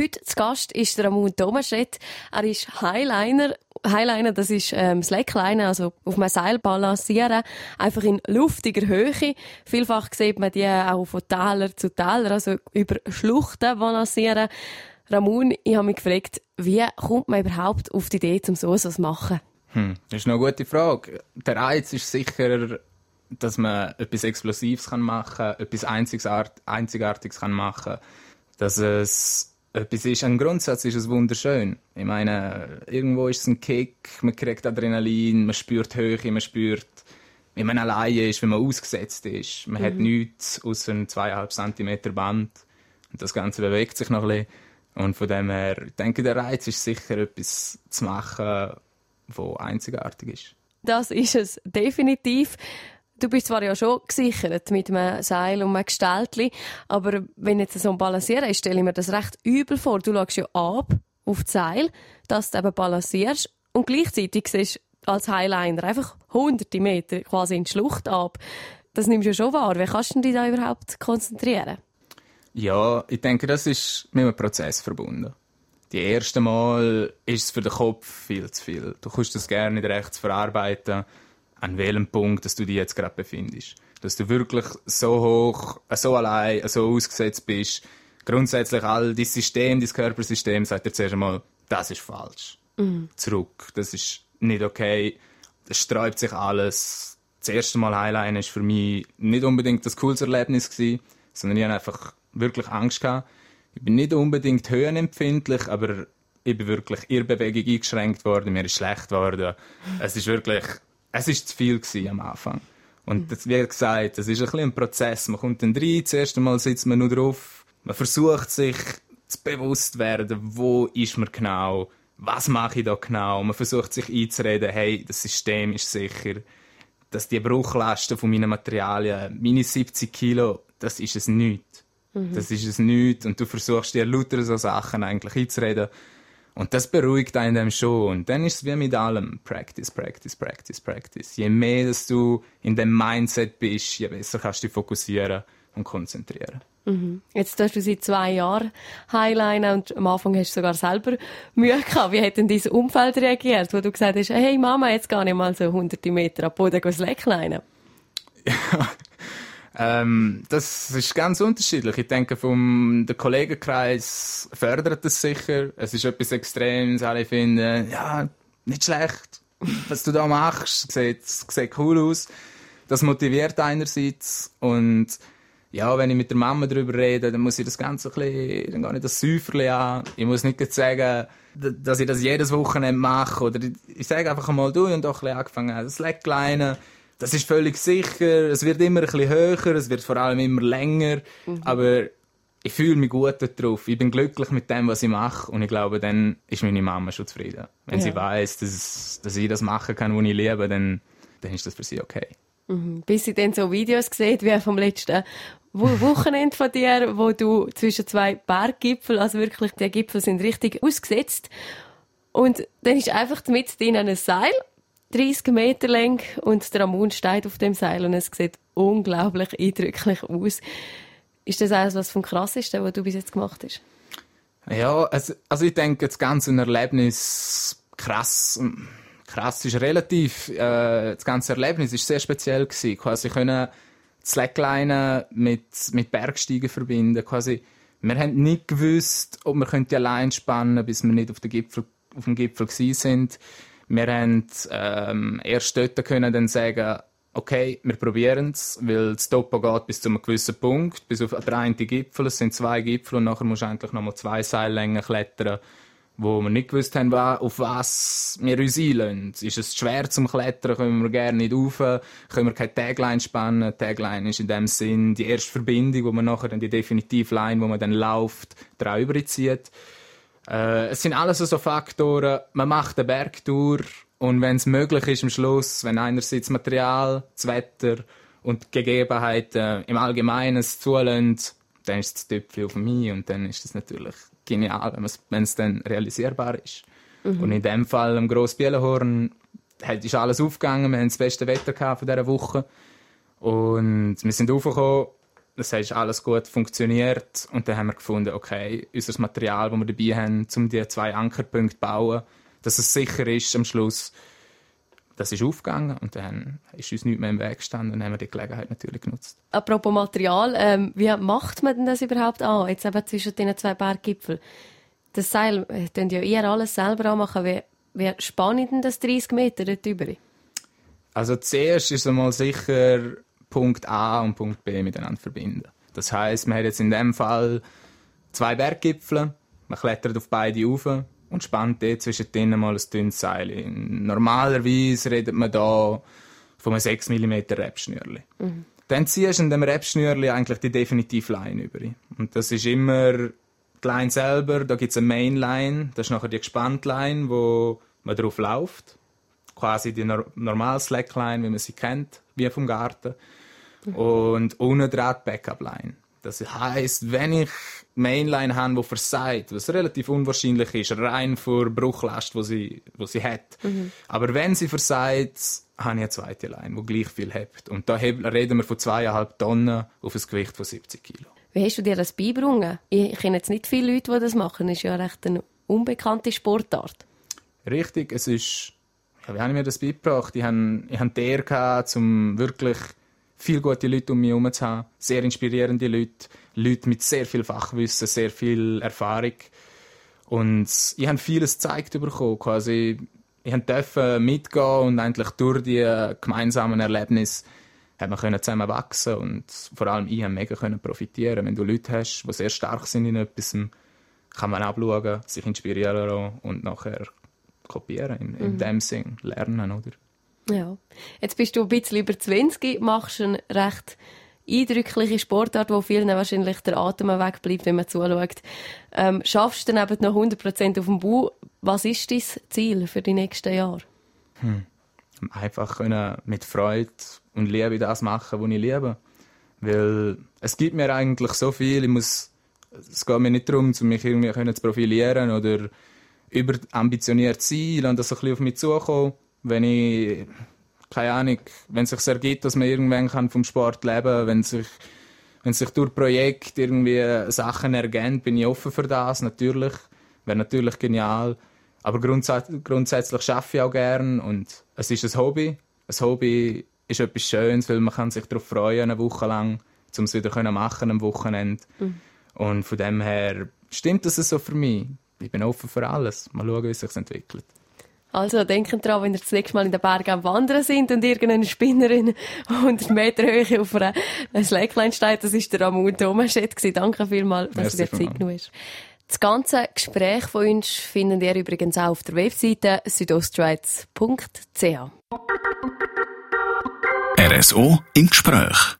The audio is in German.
Heute zu Gast ist Ramon Thomaschett. Er ist Highliner. Highliner, das ist ähm, Slackliner, also auf einem Seil balancieren, einfach in luftiger Höhe. Vielfach sieht man die auch von Täler zu Täler, also über Schluchten balancieren. Ramon, ich habe mich gefragt, wie kommt man überhaupt auf die Idee, um so etwas zu machen? Hm, das ist eine gute Frage. Der Reiz ist sicher, dass man etwas Explosives machen kann, etwas Einzigartiges machen kann, dass es etwas ist. Ein Grundsatz ist es wunderschön. Ich meine, irgendwo ist es ein Kick, man kriegt Adrenalin, man spürt Höhe, man spürt, wie man allein ist, wie man ausgesetzt ist. Man mhm. hat nichts außer einem zweieinhalb Zentimeter Band. Und das Ganze bewegt sich noch ein bisschen. Und von dem her, ich denke, der Reiz ist sicher, etwas zu machen, was einzigartig ist. Das ist es definitiv. Du bist zwar ja schon gesichert mit einem Seil und einem Gestaltli, aber wenn jetzt so ein Balancieren ist, stelle ich mir das recht übel vor. Du schaust ja ab auf das Seil, dass du eben balancierst und gleichzeitig siehst du als Highliner einfach hunderte Meter quasi in die Schlucht ab. Das nimmst du ja schon wahr. Wie kannst du dich da überhaupt konzentrieren? Ja, ich denke, das ist mit einem Prozess verbunden. Die erste Mal ist es für den Kopf viel zu viel. Du kannst das gerne nicht recht verarbeiten, an welchem Punkt dass du dich jetzt gerade befindest. Dass du wirklich so hoch, so allein, so ausgesetzt bist. Grundsätzlich all dein System, dein Körpersystem sagt dir zuerst einmal, das ist falsch. Mhm. Zurück. Das ist nicht okay. Es sträubt sich alles. Das erste Mal Highline war für mich nicht unbedingt das coolste Erlebnis gewesen, sondern ich hatte einfach wirklich Angst gehabt. Ich bin nicht unbedingt höhenempfindlich, aber ich bin wirklich in Bewegung eingeschränkt worden, mir ist schlecht geworden. Es ist wirklich, es ist zu viel gewesen am Anfang. Und das, wie gesagt, das ist ein bisschen ein Prozess. Man kommt dann rein, das erste Mal sitzt man nur drauf, man versucht sich zu bewusst werden, wo ist man genau, was mache ich da genau. Man versucht sich einzureden, hey, das System ist sicher, dass die Bruchlasten von meinen Materialien, meine 70 Kilo, das ist es nicht. Mhm. Das ist es nicht. Und du versuchst dir lauter so Sachen eigentlich einzureden. Und das beruhigt einen dann schon. Und dann ist es wie mit allem. Practice, practice, practice, practice. Je mehr dass du in dem Mindset bist, je besser kannst du dich fokussieren und konzentrieren. Mhm. Jetzt hast du seit zwei Jahren Highliner und am Anfang hast du sogar selber Mühe gehabt. Wie hat denn dein Umfeld reagiert, wo du gesagt hast, hey Mama, jetzt gar nicht mal so hunderte Meter ab Boden Slackline? Ja, ähm, das ist ganz unterschiedlich. Ich denke, vom der Kollegenkreis fördert es sicher. Es ist etwas Extremes. Alle finden, ja, nicht schlecht. Was du da machst, sieht, sieht cool aus. Das motiviert einerseits. Und ja, wenn ich mit der Mama darüber rede, dann muss ich das Ganze ein bisschen, dann gehe ich das Säuferli an. Ich muss nicht sagen, dass ich das jedes Wochenende mache. Oder ich sage einfach einmal, du, und auch ein bisschen angefangen, das Slackline das ist völlig sicher. Es wird immer ein bisschen höher, es wird vor allem immer länger. Mhm. Aber ich fühle mich gut darauf. Ich bin glücklich mit dem, was ich mache. Und ich glaube, dann ist meine Mama schon zufrieden. Wenn ja. sie weiß, dass, dass ich das machen kann, was ich liebe, dann, dann ist das für sie okay. Mhm. Bis sie dann so Videos sieht, wie vom letzten Wochenende von dir, wo du zwischen zwei Berggipfel, also wirklich, die Gipfel sind richtig ausgesetzt. Und dann ist einfach mit drin ein Seil 30 Meter lang und der Ramon steht auf dem Seil und es sieht unglaublich eindrücklich aus. Ist das alles was vom Krassesten, was du bis jetzt gemacht hast? Ja, also, also ich denke, das ganze Erlebnis krass, krass ist relativ. Äh, das ganze Erlebnis ist sehr speziell gewesen. Quasi können Slackline mit mit Bergsteigen verbinden. Quasi, wir haben nicht gewusst, ob wir die allein spannen, bis wir nicht auf, Gipfel, auf dem Gipfel gewesen sind. Wir haben ähm, erst dort können dann sagen, okay, wir probieren es, weil das Topo geht bis zu einem gewissen Punkt, bis auf den einen Gipfel. Es sind zwei Gipfel und nachher musst du eigentlich nochmal zwei Seillängen klettern, wo wir nicht gewusst haben, auf was wir uns einlösen. Ist es schwer zum Klettern, können wir gerne nicht rauf, können wir keine Tagline spannen. Tagline ist in dem Sinn die erste Verbindung, wo man nachher dann die definitive Line, wo man dann läuft, drauf überzieht. Äh, es sind alles so Faktoren. Man macht eine Bergtour und wenn es möglich ist am Schluss, wenn einerseits Material, das Wetter und die Gegebenheiten im Allgemeinen es zulassen, dann ist das Töpfchen auf mich und dann ist das natürlich genial, wenn es dann realisierbar ist. Mhm. Und in dem Fall am Grossbielenhorn ist alles aufgegangen, wir hatten das beste Wetter von dieser Woche und wir sind aufgekommen das heißt, alles gut funktioniert. Und dann haben wir gefunden, okay, unser Material, das wir dabei haben, um die zwei Ankerpunkte zu bauen, dass es sicher ist am Schluss, das ist aufgegangen und dann ist uns nichts mehr im Weg gestanden und haben wir die Gelegenheit natürlich genutzt. Apropos Material, ähm, wie macht man denn das überhaupt an, jetzt eben zwischen diesen zwei Berggipfeln? Das Seil, äh, ja ihr alles selber anmachen. Wie, wie spannend denn das 30 Meter dort über? Also zuerst ist es mal sicher Punkt A und Punkt B miteinander verbinden. Das heißt, man hat jetzt in dem Fall zwei Berggipfel, man klettert auf beide rauf und spannt dort zwischen denen mal ein dünnes Seil. Normalerweise redet man da von einem 6 mm Rebschnürli. Mhm. Dann ziehst du in dem Rebschnürli eigentlich die definitive Line über. Und das ist immer die Line selber, da gibt es eine Mainline, das ist nachher die gespannte Line, wo man drauf läuft. Quasi die normale Slackline, wie man sie kennt, wie vom Garten. Mhm. Und dran die Backup-Line. Das heisst, wenn ich Mainline habe, die versagt, was relativ unwahrscheinlich ist, rein vor Bruchlast, die sie, wo sie hat. Mhm. Aber wenn sie versagt, habe ich eine zweite Line, die gleich viel hebt. Und da reden wir von zweieinhalb Tonnen auf ein Gewicht von 70 Kilo. Wie hast du dir das beigebracht? Ich kenne jetzt nicht viele Leute, die das machen. Das ist ja recht eine unbekannte Sportart. Richtig, es ist... Wie habe ich mir das beigebracht? Ich hatte, ich hatte die Ehre, um wirklich viele gute Leute um mich herum zu haben. Sehr inspirierende Leute. Leute mit sehr viel Fachwissen, sehr viel Erfahrung. Und ich habe vieles gezeigt bekommen. Quasi, ich durfte mitgehen und eigentlich durch die gemeinsamen Erlebnisse haben wir zusammen wachsen und vor allem ich habe mega profitieren. Wenn du Leute hast, die sehr stark sind in etwas, kann man abschauen, sich inspirieren und nachher kopieren, in, in mhm. dem Sinn lernen, oder? Ja. Jetzt bist du ein bisschen über 20, machst eine recht eindrückliche Sportart, wo vielen wahrscheinlich der Atem wegbleibt, wenn man zuschaut. Ähm, schaffst du dann eben noch 100% auf dem Bau. Was ist dein Ziel für die nächsten Jahre? Hm. Einfach können mit Freude und Liebe das machen, was ich liebe. Weil es gibt mir eigentlich so viel, ich muss, es geht mir nicht darum, mich irgendwie zu profilieren oder überambitioniert sein, und das ein bisschen auf mich zukommen wenn ich, keine Ahnung, wenn es sich ergibt, dass man irgendwann kann vom Sport leben kann, wenn sich, wenn sich durch Projekt irgendwie Sachen ergeben, bin ich offen für das, natürlich. Wäre natürlich genial. Aber grundsatz grundsätzlich arbeite ich auch gern und es ist ein Hobby. Ein Hobby ist etwas Schönes, weil man kann sich darauf freuen, eine Woche lang, um es wieder machen am Wochenende. Mhm. Und von dem her stimmt das so für mich. Ich bin offen für alles. Mal schauen, wie es sich entwickelt. Also denken daran, wenn ihr das nächste Mal in den Bergen am Wandern sind und irgendeine Spinnerin 100 Meter Höhe auf einer Slackline steht, das war der Ramon Thomaschett. Danke vielmals, dass du dir Zeit genommen hast. Das ganze Gespräch von uns findet ihr übrigens auch auf der Webseite südostschweiz.ch. RSO im Gespräch.